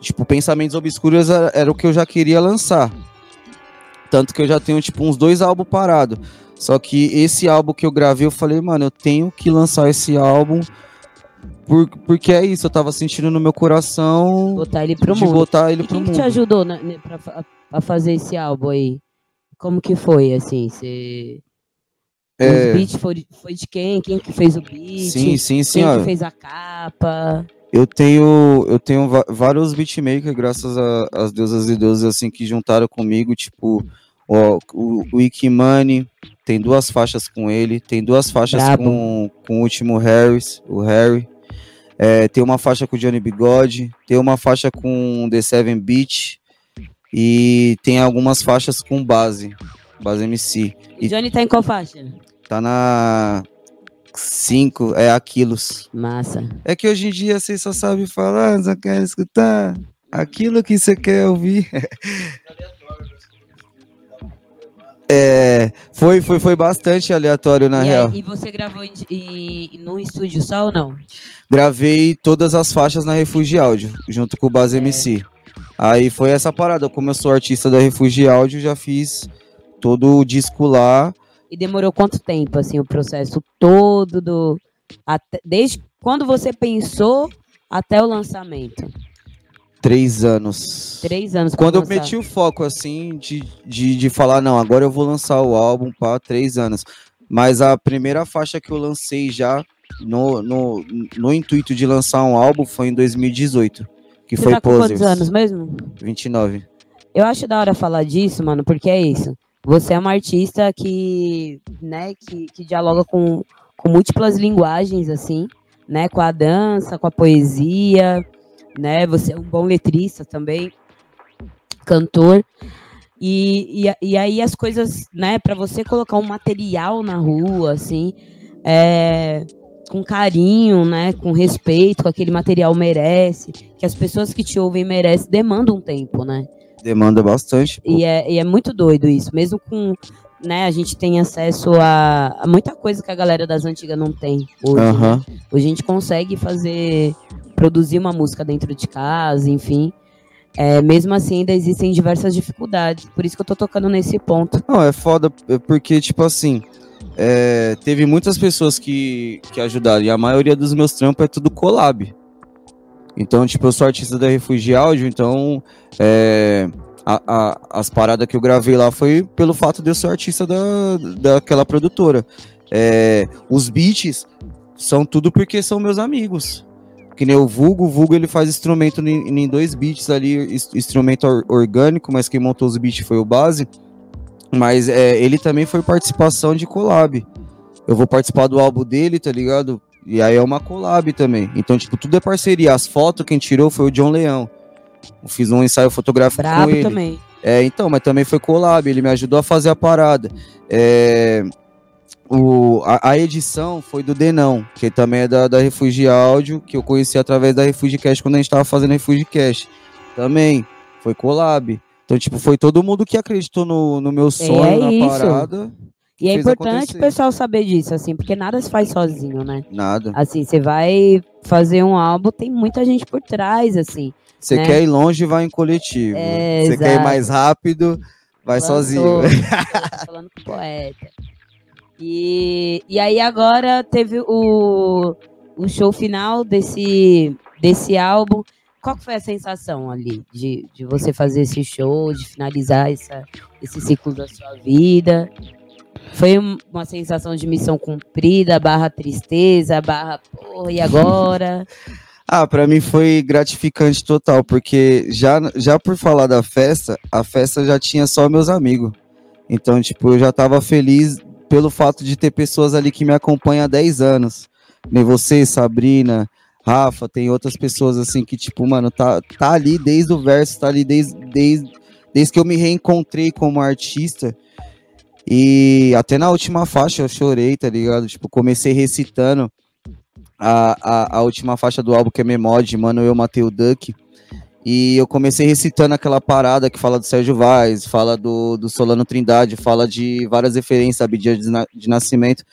Tipo, Pensamentos Obscuros era, era o que eu já queria lançar. Tanto que eu já tenho, tipo, uns dois álbuns parados. Só que esse álbum que eu gravei, eu falei, mano, eu tenho que lançar esse álbum. Por, porque é isso, eu tava sentindo no meu coração. Botar ele pro de mundo. botar ele e pro quem mundo. te ajudou né, pra, pra, fazer esse álbum aí? Como que foi, assim? Você. É... Os beats foi, foi de quem? Quem que fez o beat? Sim, sim, sim. Quem que fez a capa? Eu tenho, eu tenho vários beatmakers, graças às deusas e deuses, assim, que juntaram comigo, tipo, ó, o, o Ikimani, tem duas faixas com ele, tem duas faixas com, com o último Harris, o Harry, é, tem uma faixa com o Johnny Bigode, tem uma faixa com The Seven Beat, e tem algumas faixas com base, base MC. E Johnny tá em qual faixa? Tá na 5 é aquilos. Massa. É que hoje em dia você só sabe falar, só quer escutar aquilo que você quer ouvir. É, foi, foi, foi bastante aleatório na e real. Aí, e você gravou em, em, num estúdio só ou não? Gravei todas as faixas na Refugio Áudio, junto com o Base é. MC. Aí foi essa parada, como eu sou artista da Refugio Áudio, já fiz todo o disco lá. E demorou quanto tempo, assim, o processo todo do. Até, desde quando você pensou até o lançamento? Três anos. Três anos. Quando eu lançar. meti o foco, assim, de, de, de falar, não, agora eu vou lançar o álbum para três anos. Mas a primeira faixa que eu lancei já no, no, no intuito de lançar um álbum foi em 2018. Que Você foi tá com quantos anos mesmo? 29. Eu acho da hora falar disso, mano, porque é isso. Você é uma artista que, né, que, que dialoga com, com múltiplas linguagens, assim, né, com a dança, com a poesia, né, você é um bom letrista também, cantor, e, e, e aí as coisas, né, para você colocar um material na rua, assim, é, com carinho, né, com respeito, com aquele material merece, que as pessoas que te ouvem merecem, demandam um tempo, né, Demanda bastante. E é, e é muito doido isso, mesmo com. Né, a gente tem acesso a, a muita coisa que a galera das antigas não tem hoje. Uhum. Né? Hoje a gente consegue fazer, produzir uma música dentro de casa, enfim. É, mesmo assim, ainda existem diversas dificuldades. Por isso que eu tô tocando nesse ponto. Não, é foda, é porque, tipo assim, é, teve muitas pessoas que, que ajudaram, e a maioria dos meus trampos é tudo collab. Então, tipo, eu sou artista da Refugio Áudio, então é, a, a, as paradas que eu gravei lá foi pelo fato de eu ser artista da, daquela produtora. É, os beats são tudo porque são meus amigos. que nem o Vulgo, o Vulgo ele faz instrumento em, em dois beats ali, instrumento orgânico, mas quem montou os beats foi o Base. Mas é, ele também foi participação de collab. Eu vou participar do álbum dele, tá ligado? E aí é uma collab também. Então, tipo, tudo é parceria. As fotos quem tirou foi o John Leão. Eu fiz um ensaio fotográfico Bravo com ele. também. É, então, mas também foi collab, ele me ajudou a fazer a parada. É, o, a, a, edição foi do Denão, que também é da, da Refugio Áudio, que eu conheci através da Refugio Cash quando a gente tava fazendo Refugio Cash. Também foi collab. Então, tipo, foi todo mundo que acreditou no, no meu sonho, é na isso. parada. E é importante acontecer. o pessoal saber disso, assim, porque nada se faz sozinho, né? Nada. Assim, você vai fazer um álbum, tem muita gente por trás, assim. Você né? quer ir longe, vai em coletivo. É, você quer ir mais rápido, vai sozinho. falando com poeta. E, e aí agora teve o, o show final desse, desse álbum. Qual foi a sensação ali de, de você fazer esse show, de finalizar essa, esse ciclo da sua vida? Foi uma sensação de missão cumprida, barra tristeza, barra porra, e agora? ah, para mim foi gratificante total, porque já, já por falar da festa, a festa já tinha só meus amigos. Então, tipo, eu já tava feliz pelo fato de ter pessoas ali que me acompanham há 10 anos. Nem você, Sabrina, Rafa, tem outras pessoas assim que, tipo, mano, tá, tá ali desde o verso, tá ali desde, desde, desde que eu me reencontrei como artista. E até na última faixa eu chorei, tá ligado? Tipo, comecei recitando a, a, a última faixa do álbum que é Memod, mano, eu matei o Duck. E eu comecei recitando aquela parada que fala do Sérgio Vaz, fala do, do Solano Trindade, fala de várias referências, sabe, dia de, de nascimento.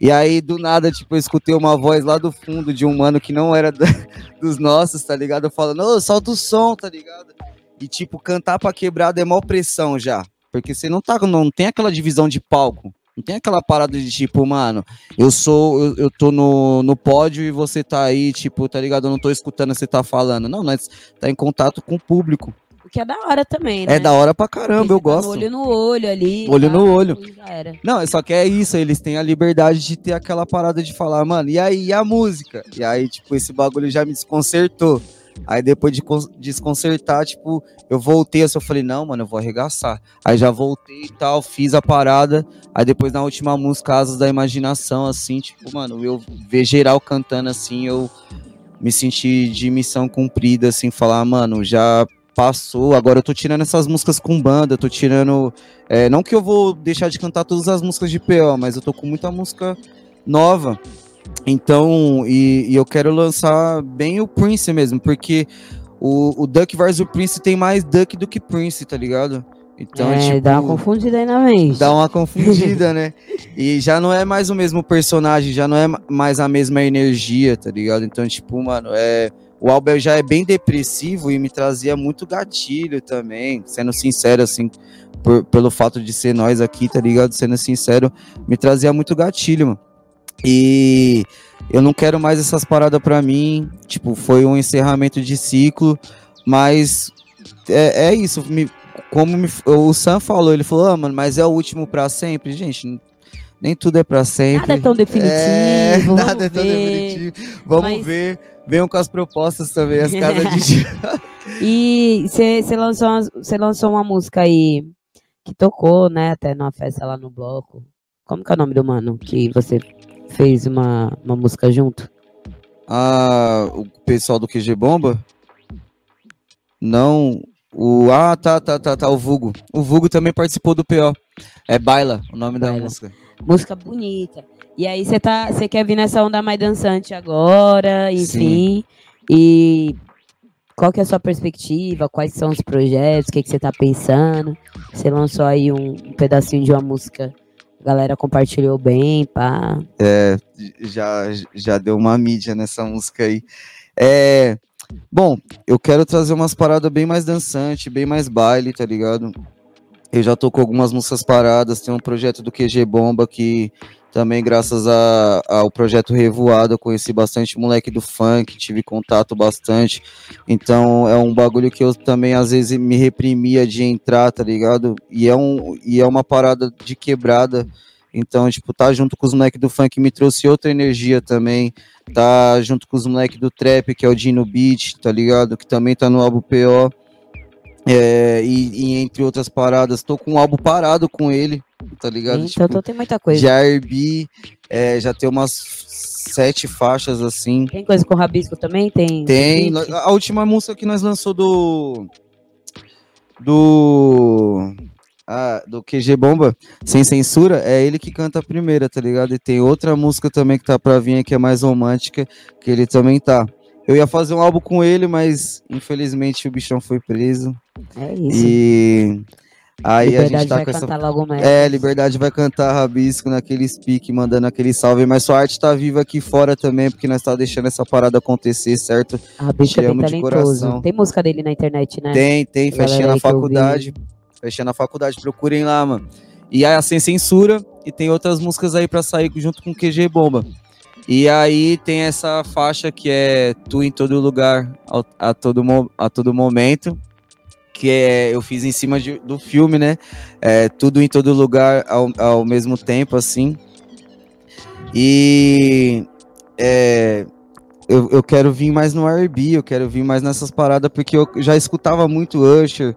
E aí, do nada, tipo, eu escutei uma voz lá do fundo de um mano que não era da, dos nossos, tá ligado? Falando, ô, solta o som, tá ligado? E, tipo, cantar pra quebrada é mó pressão já. Porque você não tá, não tem aquela divisão de palco. Não tem aquela parada de tipo, mano, eu sou, eu, eu tô no, no pódio e você tá aí, tipo, tá ligado? Eu não tô escutando você tá falando. Não, nós tá em contato com o público. O que é da hora também, né? É da hora pra caramba, eu tá gosto. Olho no olho ali. Olho tá, no olho. Não, é só que é isso, eles têm a liberdade de ter aquela parada de falar, mano, e aí, e a música? E aí, tipo, esse bagulho já me desconcertou. Aí depois de desconcertar, tipo, eu voltei, assim, eu falei, não, mano, eu vou arregaçar. Aí já voltei e tal, fiz a parada. Aí depois na última música, Asas da Imaginação, assim, tipo, mano, eu ver geral cantando assim, eu me senti de missão cumprida, assim, falar, mano, já passou, agora eu tô tirando essas músicas com banda, tô tirando. É, não que eu vou deixar de cantar todas as músicas de PO, mas eu tô com muita música nova. Então, e, e, eu quero lançar bem o Prince mesmo, porque o, o Duck vs o Prince tem mais Duck do que Prince, tá ligado? Então, é, tipo, dá uma confundida aí na mente. Dá uma confundida, né? E já não é mais o mesmo personagem, já não é mais a mesma energia, tá ligado? Então, tipo, mano, é. O álbum já é bem depressivo e me trazia muito gatilho também, sendo sincero, assim, por, pelo fato de ser nós aqui, tá ligado? Sendo sincero, me trazia muito gatilho, mano. E eu não quero mais essas paradas para mim. Tipo, foi um encerramento de ciclo, mas é, é isso. Me, como me, o Sam falou, ele falou, ah, mano, mas é o último para sempre, gente. Nem tudo é para sempre. Nada é tão definitivo. É, nada é tão ver. definitivo. Vamos mas... ver. Venham com as propostas também, as casas de. e você lançou, lançou uma música aí que tocou, né, até numa festa lá no bloco. Como que é o nome do mano que você fez uma, uma música junto? Ah, o pessoal do QG Bomba? Não. O, ah, tá, tá, tá, tá, o Vugo. O Vugo também participou do PO. É Baila, o nome Baila. da música. Música bonita. E aí você tá, você quer vir nessa onda mais dançante agora, enfim. Sim. E qual que é a sua perspectiva? Quais são os projetos? O que, que você tá pensando? Você lançou aí um, um pedacinho de uma música a galera compartilhou bem, pá. É, já, já deu uma mídia nessa música aí. É, bom, eu quero trazer umas paradas bem mais dançante, bem mais baile, tá ligado? Eu já tô com algumas músicas paradas, tem um projeto do QG Bomba que também, graças a, ao projeto Revoado, eu conheci bastante moleque do funk, tive contato bastante. Então, é um bagulho que eu também, às vezes, me reprimia de entrar, tá ligado? E é, um, e é uma parada de quebrada Então, tipo, tá junto com os moleques do funk me trouxe outra energia também. Tá junto com os moleques do trap, que é o Dino Beat, tá ligado? Que também tá no álbum PO. É, e, e, entre outras paradas, tô com um álbum parado com ele, tá ligado? Então, tipo, tem muita coisa. Já RB, é, já tem umas sete faixas assim. Tem coisa com rabisco também? Tem. Tem. A última música que nós lançou do. Do. Ah, do QG Bomba, sem censura, é ele que canta a primeira, tá ligado? E tem outra música também que tá pra vir que é mais romântica, que ele também tá. Eu ia fazer um álbum com ele, mas infelizmente o bichão foi preso. É isso. E aí Liberdade a gente tá com essa. Logo mais. É, Liberdade vai cantar Rabisco naquele speak, mandando aquele salve. Mas sua arte tá viva aqui fora também, porque nós tá deixando essa parada acontecer, certo? Rabisco é bem talentoso. Coração. Tem música dele na internet, né? Tem, tem. Fechei na faculdade. Fechei na faculdade, procurem lá, mano. E aí a Sem Censura, e tem outras músicas aí para sair junto com o QG Bomba. E aí tem essa faixa que é Tu em Todo Lugar, a todo, a todo momento, que é, eu fiz em cima de, do filme, né? É, tudo em todo lugar ao, ao mesmo tempo, assim. E é, eu, eu quero vir mais no R&B, eu quero vir mais nessas paradas, porque eu já escutava muito Usher,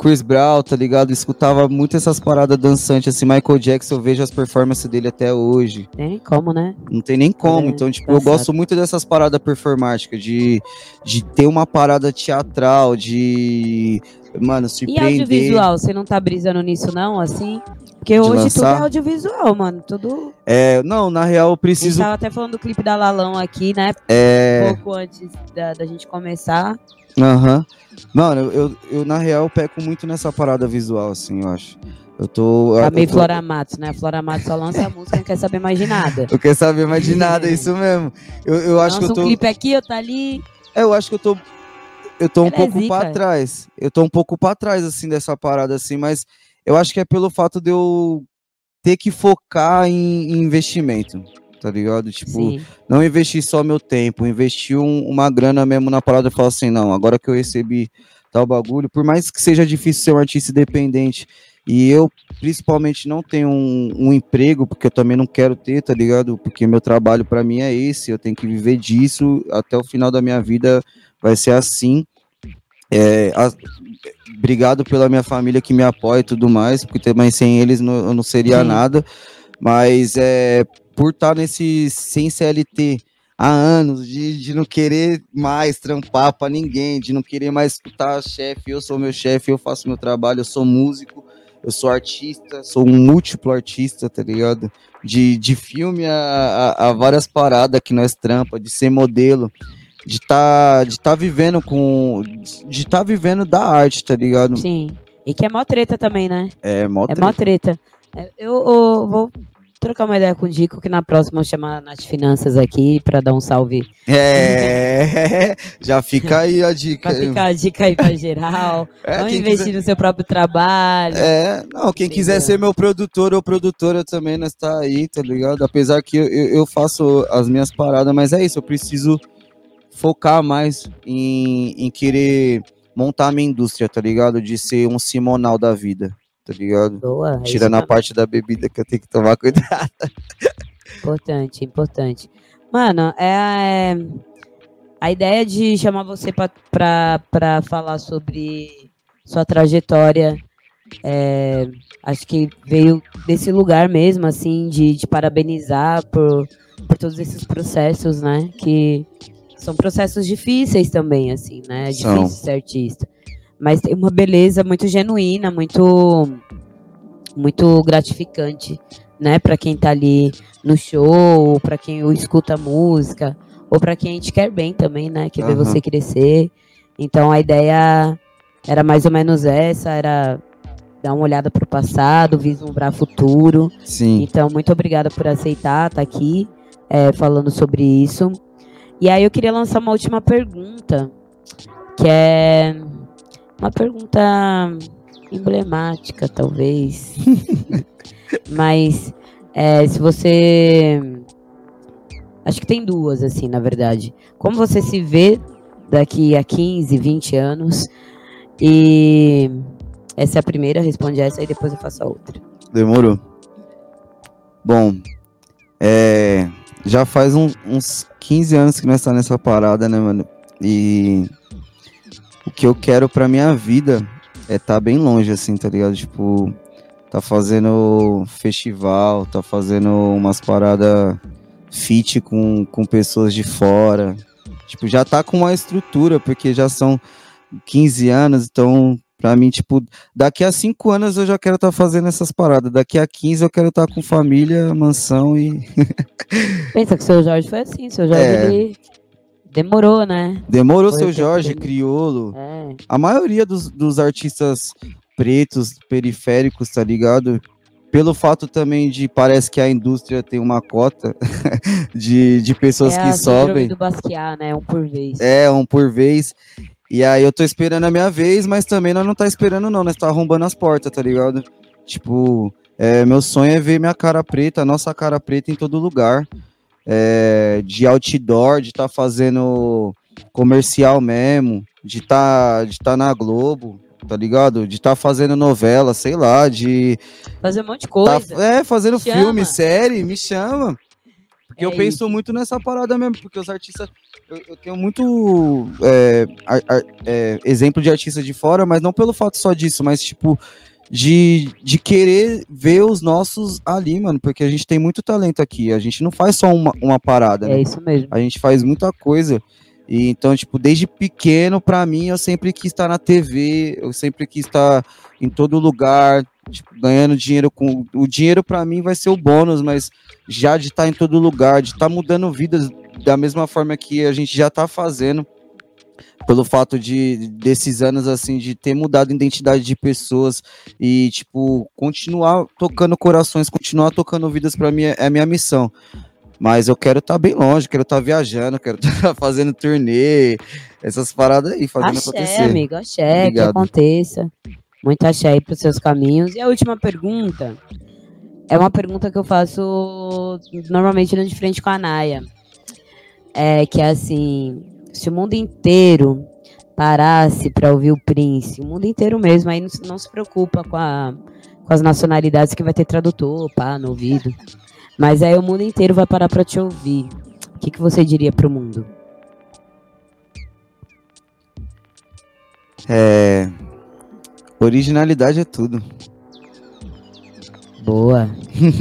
Chris Brown, tá ligado? escutava muito essas paradas dançantes, assim, Michael Jackson, eu vejo as performances dele até hoje. Tem nem como, né? Não tem nem como. É, então, tipo, tá eu gosto muito dessas paradas performáticas, de, de ter uma parada teatral, de. Mano, surpreender. E audiovisual, você não tá brisando nisso, não, assim? Porque hoje lançar. tudo é audiovisual, mano. Tudo. É, não, na real eu preciso. A gente tava até falando do clipe da Lalão aqui, né? É. Um pouco antes da, da gente começar. Aham. Uhum. Mano, eu, eu, na real peco muito nessa parada visual, assim, eu acho. Eu tô. Tá meio tô... Flora Matos, né? Flora Matos só lança a música não quer saber mais de nada. Eu quero saber mais de nada, é isso mesmo. Eu, eu acho lança que eu tô. um clipe aqui, eu tá ali. É, eu acho que eu tô. Eu tô um Ela é pouco é pra trás. Eu tô um pouco pra trás, assim, dessa parada, assim, mas eu acho que é pelo fato de eu ter que focar em, em investimento tá ligado? Tipo, Sim. não investir só meu tempo, investir um, uma grana mesmo na parada e falar assim, não, agora que eu recebi tal bagulho, por mais que seja difícil ser um artista independente, e eu principalmente não tenho um, um emprego, porque eu também não quero ter, tá ligado? Porque meu trabalho para mim é esse, eu tenho que viver disso até o final da minha vida, vai ser assim. É, a, obrigado pela minha família que me apoia e tudo mais, porque também sem eles não, eu não seria Sim. nada. Mas é, por estar nesse sem CLT há anos, de, de não querer mais trampar para ninguém, de não querer mais escutar chefe, eu sou meu chefe, eu faço meu trabalho, eu sou músico, eu sou artista, sou um múltiplo artista, tá ligado? De, de filme a, a, a várias paradas que nós trampa, de ser modelo, de tá, de tá vivendo com. De tá vivendo da arte, tá ligado? Sim. E que é mó treta também, né? É mó treta. É mó treta. É, eu, eu vou trocar uma ideia com o Dico, que na próxima eu chamar nas finanças aqui para dar um salve. É, já fica aí a dica. Pra ficar a dica aí pra geral. É, Vamos investir quiser... no seu próprio trabalho. É, não, quem Entendeu? quiser ser meu produtor ou produtora também, nós tá aí, tá ligado? Apesar que eu, eu faço as minhas paradas, mas é isso, eu preciso focar mais em, em querer montar a minha indústria, tá ligado? De ser um simonal da vida tá ligado? Boa. É Tirando a parte da bebida que eu tenho que tomar cuidado. Importante, importante. Mano, é, é a ideia de chamar você para falar sobre sua trajetória. É, acho que veio desse lugar mesmo, assim, de, de parabenizar por, por todos esses processos, né? Que são processos difíceis também, assim, né? É difícil são. ser artista mas tem uma beleza muito genuína, muito muito gratificante, né, para quem tá ali no show, para quem escuta música, ou para quem a gente quer bem também, né, que uhum. vê você crescer. Então a ideia era mais ou menos essa, era dar uma olhada para o passado, vislumbrar futuro. Sim. Então muito obrigada por aceitar estar tá aqui é, falando sobre isso. E aí eu queria lançar uma última pergunta, que é uma pergunta emblemática, talvez. Mas é, se você. Acho que tem duas, assim, na verdade. Como você se vê daqui a 15, 20 anos? E essa é a primeira, responde essa e depois eu faço a outra. Demorou. Bom, é, já faz um- uns 15 anos que nós tá nessa parada, né, mano? E o que eu quero pra minha vida é tá bem longe, assim, tá ligado? Tipo, tá fazendo festival, tá fazendo umas paradas fit com, com pessoas de fora. Tipo, já tá com uma estrutura, porque já são 15 anos, então, pra mim, tipo, daqui a 5 anos eu já quero estar fazendo essas paradas. Daqui a 15 eu quero estar com família, mansão e. Pensa que o seu Jorge foi assim, seu Jorge É. ele demorou, né? Demorou, Foi seu Jorge, dele. criolo. É. A maioria dos, dos artistas pretos, periféricos, tá ligado? Pelo fato também de parece que a indústria tem uma cota de, de pessoas é que sobem. do Basquiat, né? Um por vez. É, um por vez. E aí eu tô esperando a minha vez, mas também nós não tá esperando, não. Nós tá arrombando as portas, tá ligado? Tipo, é, meu sonho é ver minha cara preta, a nossa cara preta em todo lugar. É, de outdoor, de tá fazendo comercial mesmo, de tá, de tá na Globo, tá ligado? De tá fazendo novela, sei lá, de Fazer um monte de tá, coisa. é, fazendo Chama. filme, série, me chama. Porque É eu penso isso. muito nessa parada mesmo, porque os artistas. Eu, eu tenho muito é, ar- ar- é, exemplo de artista de fora, mas não pelo fato só disso, mas tipo. De, de querer ver os nossos ali, mano, porque a gente tem muito talento aqui. A gente não faz só uma, uma parada, né? É isso mesmo. A gente faz muita coisa. E então, tipo, desde pequeno, pra mim, eu sempre quis estar na TV, eu sempre quis estar em todo lugar, tipo, ganhando dinheiro com. O dinheiro pra mim vai ser o bônus, mas já de estar em todo lugar, de estar mudando vidas da mesma forma que a gente já tá fazendo. Pelo fato de desses anos assim de ter mudado a identidade de pessoas e tipo continuar tocando corações, continuar tocando vidas pra mim é é a minha missão. Mas eu quero estar bem longe, quero estar viajando, quero estar fazendo turnê, essas paradas aí, fazendo Axé, acontecer. amigo, axé, que Obrigado. aconteça. Muito axé aí pros seus caminhos. E a última pergunta é uma pergunta que eu faço normalmente no de frente com a Naya. É que é assim, se o mundo inteiro parasse para ouvir o Prince, o mundo inteiro mesmo, aí não, se- não se preocupa com, a- com as nacionalidades que vai ter tradutor, pá, no ouvido. Mas aí o mundo inteiro vai parar para te ouvir. O que, que você diria pro mundo? É, originalidade é tudo. Boa.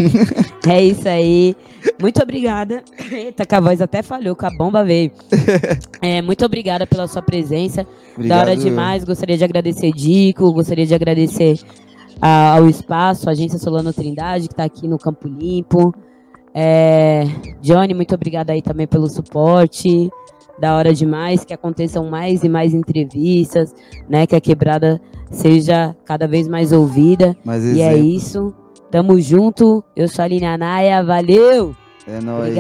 é isso aí. Muito obrigada. Eita, que a voz até falhou, que a bomba veio. É, muito obrigada pela sua presença. da hora Obrigado. demais. Gostaria de agradecer Dico, gostaria de agradecer a- ao espaço, a Agência Solano Trindade, que está aqui no Campo Limpo. É, Johnny, muito obrigada aí também pelo suporte. Da hora demais, que aconteçam mais e mais entrevistas, né? Que a quebrada seja cada vez mais ouvida. Mas E é isso. Tamo junto. Eu sou a Aline Anaia. Valeu! É nóis. Obrigada.